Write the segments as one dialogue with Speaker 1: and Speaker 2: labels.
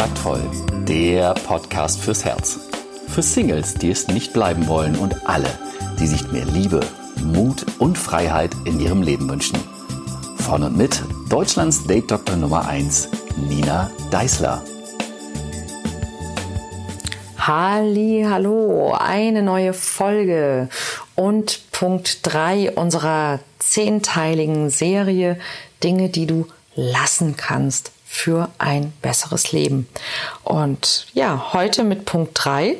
Speaker 1: Taktvoll, der Podcast fürs Herz. Für Singles, die es nicht bleiben wollen und alle, die sich mehr Liebe, Mut und Freiheit in ihrem Leben wünschen. Von und mit Deutschlands Date Doktor Nummer 1, Nina Deißler.
Speaker 2: Halli, hallo, eine neue Folge und Punkt 3 unserer zehnteiligen Serie Dinge, die du lassen kannst für ein besseres Leben. Und ja, heute mit Punkt 3.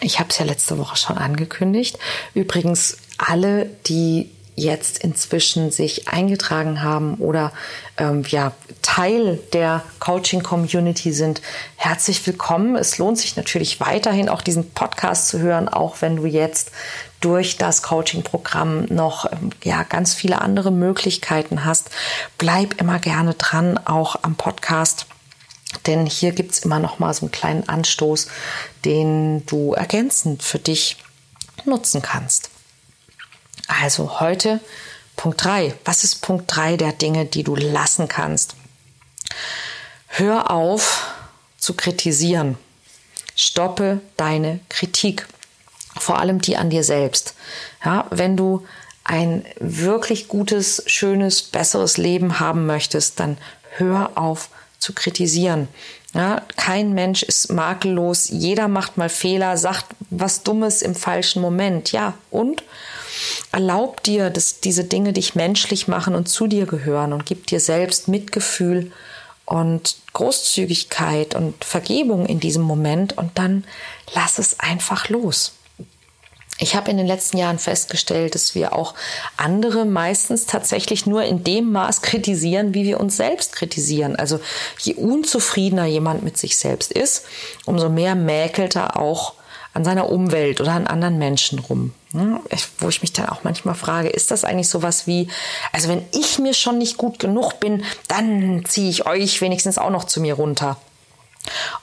Speaker 2: Ich habe es ja letzte Woche schon angekündigt. Übrigens, alle, die jetzt inzwischen sich eingetragen haben oder ähm, ja Teil der Coaching Community sind, herzlich willkommen. Es lohnt sich natürlich weiterhin auch diesen Podcast zu hören, auch wenn du jetzt durch das Coaching-Programm noch ähm, ja ganz viele andere Möglichkeiten hast. Bleib immer gerne dran, auch am Podcast. Denn hier gibt es immer noch mal so einen kleinen Anstoß, den du ergänzend für dich nutzen kannst. Also heute Punkt 3. Was ist Punkt 3 der Dinge, die du lassen kannst? Hör auf zu kritisieren. Stoppe deine Kritik. Vor allem die an dir selbst. Ja, wenn du ein wirklich gutes, schönes, besseres Leben haben möchtest, dann hör auf zu kritisieren. Ja, kein Mensch ist makellos. Jeder macht mal Fehler, sagt was Dummes im falschen Moment. Ja, und? Erlaub dir, dass diese Dinge dich menschlich machen und zu dir gehören und gib dir selbst Mitgefühl und Großzügigkeit und Vergebung in diesem Moment und dann lass es einfach los. Ich habe in den letzten Jahren festgestellt, dass wir auch andere meistens tatsächlich nur in dem Maß kritisieren, wie wir uns selbst kritisieren. Also je unzufriedener jemand mit sich selbst ist, umso mehr mäkelt er auch an seiner Umwelt oder an anderen Menschen rum. Wo ich mich dann auch manchmal frage, ist das eigentlich sowas wie, also wenn ich mir schon nicht gut genug bin, dann ziehe ich euch wenigstens auch noch zu mir runter.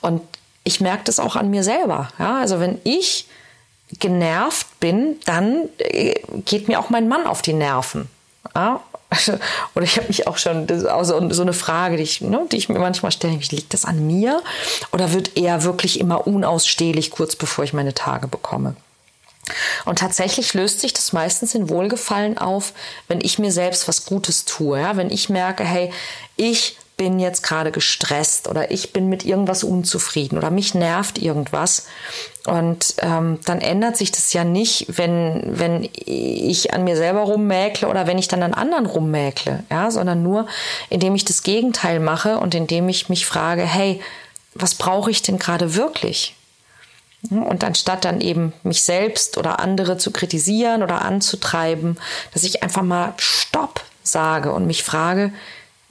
Speaker 2: Und ich merke das auch an mir selber. Ja, also wenn ich genervt bin, dann äh, geht mir auch mein Mann auf die Nerven. Ja? Oder ich habe mich auch schon, das so, so eine Frage, die ich, ne, die ich mir manchmal stelle, liegt das an mir? Oder wird er wirklich immer unausstehlich, kurz bevor ich meine Tage bekomme? Und tatsächlich löst sich das meistens in Wohlgefallen auf, wenn ich mir selbst was Gutes tue. Ja? Wenn ich merke, hey, ich bin jetzt gerade gestresst oder ich bin mit irgendwas unzufrieden oder mich nervt irgendwas. Und ähm, dann ändert sich das ja nicht, wenn, wenn ich an mir selber rummäkle oder wenn ich dann an anderen rummäkle, ja, sondern nur, indem ich das Gegenteil mache und indem ich mich frage, hey, was brauche ich denn gerade wirklich? Und anstatt dann eben mich selbst oder andere zu kritisieren oder anzutreiben, dass ich einfach mal Stopp sage und mich frage,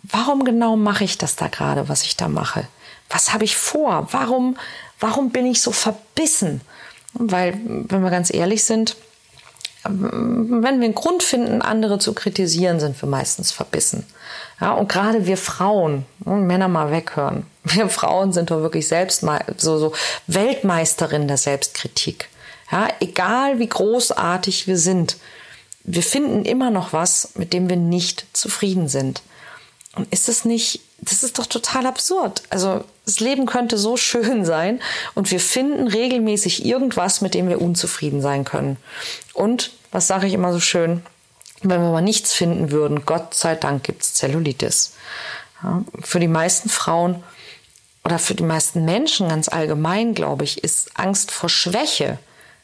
Speaker 2: warum genau mache ich das da gerade, was ich da mache? Was habe ich vor? Warum, warum bin ich so verbissen? Weil, wenn wir ganz ehrlich sind, wenn wir einen Grund finden, andere zu kritisieren, sind wir meistens verbissen. Ja, und gerade wir Frauen, ne, Männer mal weghören. Wir Frauen sind doch wirklich selbst so, so Weltmeisterin der Selbstkritik. Ja, egal wie großartig wir sind, wir finden immer noch was, mit dem wir nicht zufrieden sind. Und ist es nicht, das ist doch total absurd. Also das Leben könnte so schön sein und wir finden regelmäßig irgendwas, mit dem wir unzufrieden sein können. Und, was sage ich immer so schön, wenn wir mal nichts finden würden, Gott sei Dank gibt's Zellulitis. Ja, für die meisten Frauen oder für die meisten Menschen ganz allgemein, glaube ich, ist Angst vor Schwäche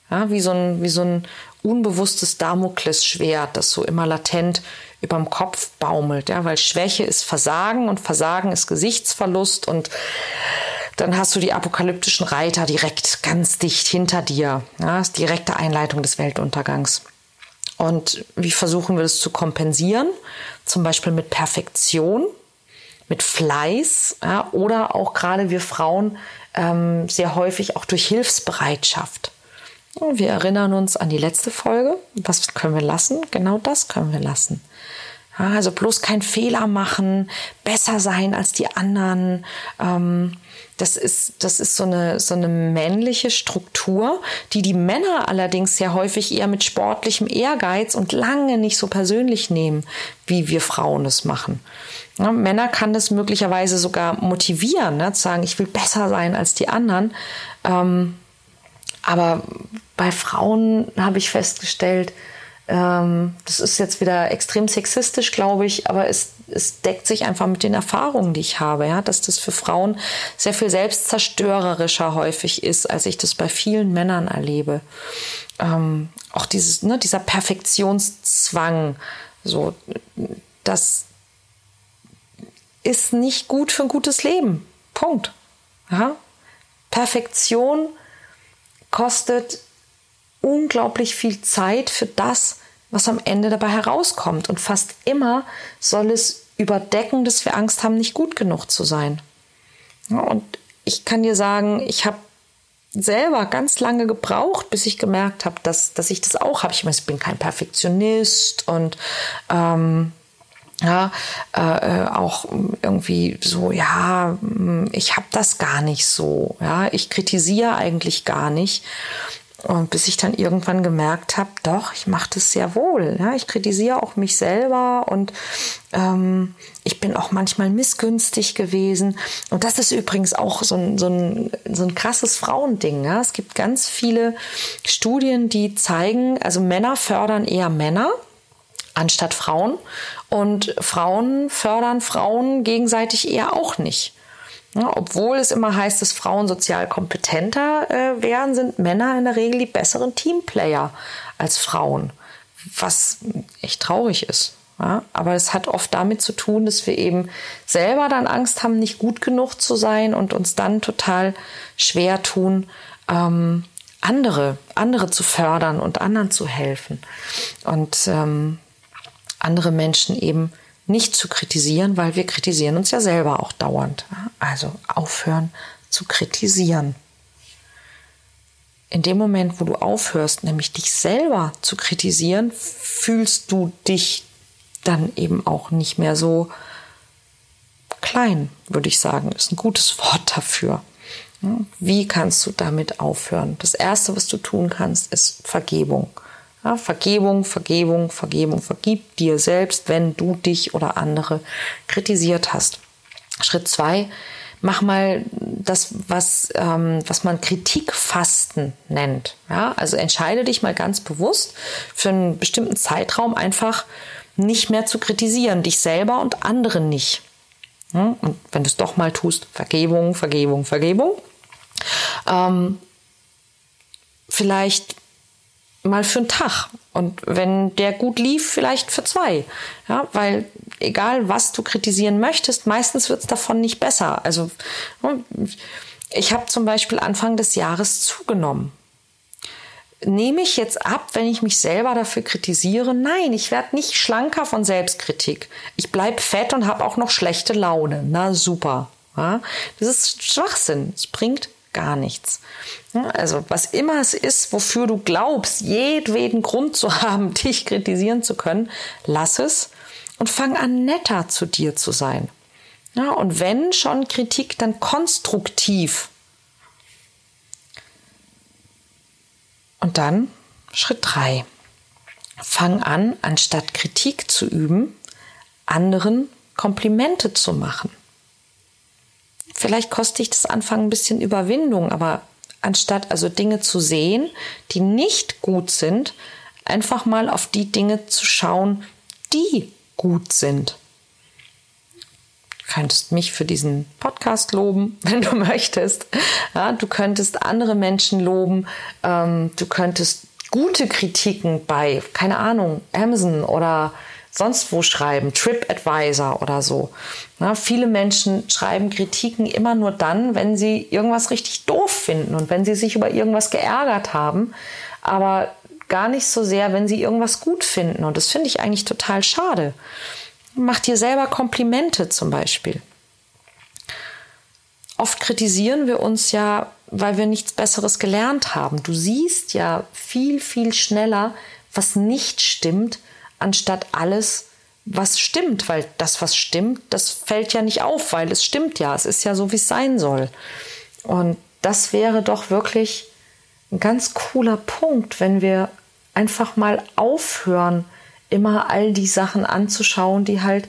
Speaker 2: ja, wie, so ein, wie so ein unbewusstes Damoklesschwert, das so immer latent überm Kopf baumelt, ja, weil Schwäche ist Versagen und Versagen ist Gesichtsverlust und dann hast du die apokalyptischen Reiter direkt ganz dicht hinter dir. Ja, ist direkte Einleitung des Weltuntergangs. Und wie versuchen wir das zu kompensieren? Zum Beispiel mit Perfektion, mit Fleiß ja, oder auch gerade wir Frauen ähm, sehr häufig auch durch Hilfsbereitschaft. Wir erinnern uns an die letzte Folge. Was können wir lassen? Genau das können wir lassen. Also bloß kein Fehler machen, besser sein als die anderen. Ähm, das ist, das ist so eine, so eine männliche Struktur, die die Männer allerdings sehr häufig eher mit sportlichem Ehrgeiz und lange nicht so persönlich nehmen, wie wir Frauen es machen. Ja, Männer kann das möglicherweise sogar motivieren, ne, zu sagen, ich will besser sein als die anderen. Ähm, aber bei Frauen habe ich festgestellt, ähm, das ist jetzt wieder extrem sexistisch, glaube ich, aber es, es deckt sich einfach mit den Erfahrungen, die ich habe, ja, dass das für Frauen sehr viel selbstzerstörerischer häufig ist, als ich das bei vielen Männern erlebe. Ähm, auch dieses, ne, dieser Perfektionszwang, so, das ist nicht gut für ein gutes Leben. Punkt. Ja? Perfektion kostet unglaublich viel Zeit für das, was am Ende dabei herauskommt. Und fast immer soll es überdecken, dass wir Angst haben, nicht gut genug zu sein. Und ich kann dir sagen, ich habe selber ganz lange gebraucht, bis ich gemerkt habe, dass, dass ich das auch habe. Ich ich bin kein Perfektionist und ähm, ja, äh, auch irgendwie so, ja, ich habe das gar nicht so, ja, ich kritisiere eigentlich gar nicht. Und bis ich dann irgendwann gemerkt habe, doch, ich mache das sehr wohl. Ja, ich kritisiere auch mich selber und ähm, ich bin auch manchmal missgünstig gewesen. Und das ist übrigens auch so ein, so ein, so ein krasses Frauending. Ja? Es gibt ganz viele Studien, die zeigen, also Männer fördern eher Männer anstatt Frauen und Frauen fördern Frauen gegenseitig eher auch nicht. Ja, obwohl es immer heißt, dass Frauen sozial kompetenter äh, werden, sind Männer in der Regel die besseren Teamplayer als Frauen, was echt traurig ist. Ja, aber es hat oft damit zu tun, dass wir eben selber dann Angst haben, nicht gut genug zu sein und uns dann total schwer tun, ähm, andere, andere zu fördern und anderen zu helfen. Und ähm, andere Menschen eben nicht zu kritisieren, weil wir kritisieren uns ja selber auch dauernd. Also aufhören zu kritisieren. In dem Moment, wo du aufhörst, nämlich dich selber zu kritisieren, fühlst du dich dann eben auch nicht mehr so klein, würde ich sagen. Ist ein gutes Wort dafür. Wie kannst du damit aufhören? Das Erste, was du tun kannst, ist Vergebung. Ja, Vergebung, Vergebung, Vergebung. Vergib dir selbst, wenn du dich oder andere kritisiert hast. Schritt zwei, mach mal das, was, ähm, was man Kritikfasten nennt. Ja, also entscheide dich mal ganz bewusst für einen bestimmten Zeitraum einfach nicht mehr zu kritisieren, dich selber und andere nicht. Ja, und wenn du es doch mal tust, Vergebung, Vergebung, Vergebung. Ähm, vielleicht mal für einen Tag. Und wenn der gut lief, vielleicht für zwei. Ja, weil egal was du kritisieren möchtest, meistens wird es davon nicht besser. Also ne, ich habe zum Beispiel Anfang des Jahres zugenommen. Nehme ich jetzt ab, wenn ich mich selber dafür kritisiere? Nein, ich werde nicht schlanker von Selbstkritik. Ich bleibe fett und habe auch noch schlechte Laune. Na super. Ja, das ist Schwachsinn. Es bringt gar nichts. Also was immer es ist, wofür du glaubst, jedweden Grund zu haben, dich kritisieren zu können, lass es und fang an, netter zu dir zu sein. Ja, und wenn schon Kritik, dann konstruktiv. Und dann Schritt drei: Fang an, anstatt Kritik zu üben, anderen Komplimente zu machen. Vielleicht kostet dich das Anfang ein bisschen Überwindung, aber anstatt also Dinge zu sehen, die nicht gut sind, einfach mal auf die Dinge zu schauen, die gut sind. Du könntest mich für diesen Podcast loben, wenn du möchtest. Ja, du könntest andere Menschen loben. Ähm, du könntest gute Kritiken bei, keine Ahnung, Amazon oder sonst wo schreiben, TripAdvisor oder so. Na, viele Menschen schreiben Kritiken immer nur dann, wenn sie irgendwas richtig doof finden und wenn sie sich über irgendwas geärgert haben, aber gar nicht so sehr, wenn sie irgendwas gut finden. Und das finde ich eigentlich total schade. Mach dir selber Komplimente zum Beispiel. Oft kritisieren wir uns ja, weil wir nichts Besseres gelernt haben. Du siehst ja viel, viel schneller, was nicht stimmt, anstatt alles was stimmt, weil das, was stimmt, das fällt ja nicht auf, weil es stimmt ja, es ist ja so, wie es sein soll. Und das wäre doch wirklich ein ganz cooler Punkt, wenn wir einfach mal aufhören, immer all die Sachen anzuschauen, die halt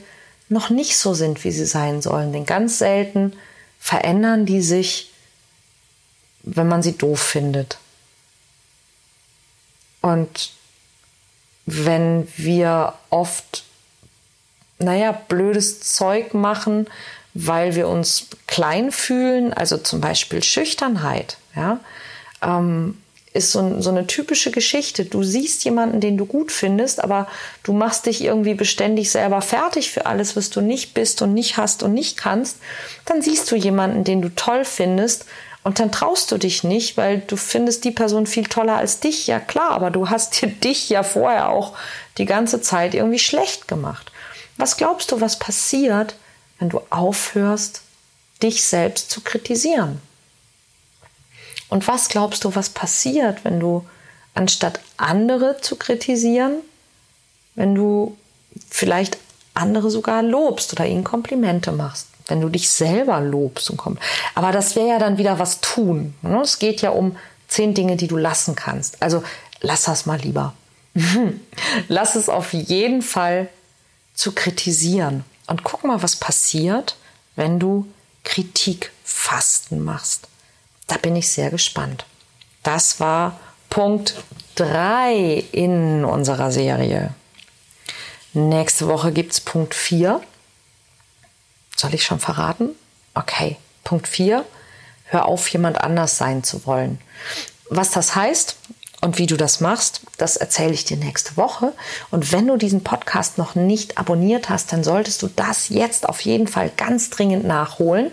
Speaker 2: noch nicht so sind, wie sie sein sollen. Denn ganz selten verändern die sich, wenn man sie doof findet. Und wenn wir oft, naja, blödes Zeug machen, weil wir uns klein fühlen, also zum Beispiel Schüchternheit, ja, ähm, ist so, so, eine typische Geschichte. Du siehst jemanden, den du gut findest, aber du machst dich irgendwie beständig selber fertig für alles, was du nicht bist und nicht hast und nicht kannst. Dann siehst du jemanden, den du toll findest und dann traust du dich nicht, weil du findest die Person viel toller als dich. Ja klar, aber du hast dir dich ja vorher auch die ganze Zeit irgendwie schlecht gemacht. Was glaubst du, was passiert, wenn du aufhörst, dich selbst zu kritisieren? Und was glaubst du, was passiert, wenn du anstatt andere zu kritisieren, wenn du vielleicht andere sogar lobst oder ihnen Komplimente machst? Wenn du dich selber lobst und kommst. Aber das wäre ja dann wieder was tun. Ne? Es geht ja um zehn Dinge, die du lassen kannst. Also lass das mal lieber. lass es auf jeden Fall zu kritisieren. Und guck mal, was passiert, wenn du Kritikfasten machst. Da bin ich sehr gespannt. Das war Punkt 3 in unserer Serie. Nächste Woche gibt es Punkt 4. Soll ich schon verraten? Okay, Punkt 4. Hör auf, jemand anders sein zu wollen. Was das heißt, und wie du das machst, das erzähle ich dir nächste Woche. Und wenn du diesen Podcast noch nicht abonniert hast, dann solltest du das jetzt auf jeden Fall ganz dringend nachholen.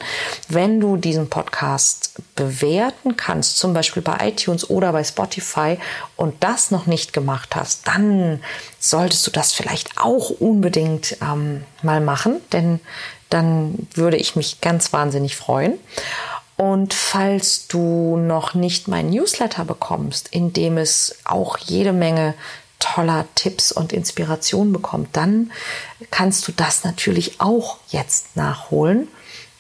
Speaker 2: Wenn du diesen Podcast bewerten kannst, zum Beispiel bei iTunes oder bei Spotify und das noch nicht gemacht hast, dann solltest du das vielleicht auch unbedingt ähm, mal machen, denn dann würde ich mich ganz wahnsinnig freuen. Und falls du noch nicht mein Newsletter bekommst, in dem es auch jede Menge toller Tipps und Inspiration bekommt, dann kannst du das natürlich auch jetzt nachholen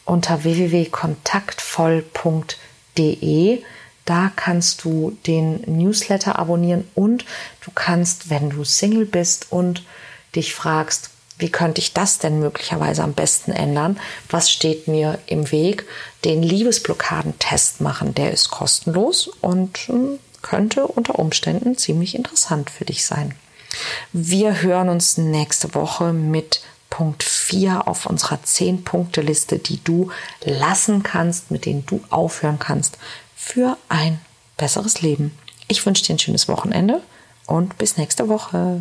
Speaker 2: unter www.kontaktvoll.de. Da kannst du den Newsletter abonnieren und du kannst, wenn du Single bist und dich fragst, wie könnte ich das denn möglicherweise am besten ändern? Was steht mir im Weg? Den Liebesblockadentest machen, der ist kostenlos und hm, könnte unter Umständen ziemlich interessant für dich sein. Wir hören uns nächste Woche mit Punkt 4 auf unserer 10-Punkte-Liste, die du lassen kannst, mit denen du aufhören kannst für ein besseres Leben. Ich wünsche dir ein schönes Wochenende und bis nächste Woche.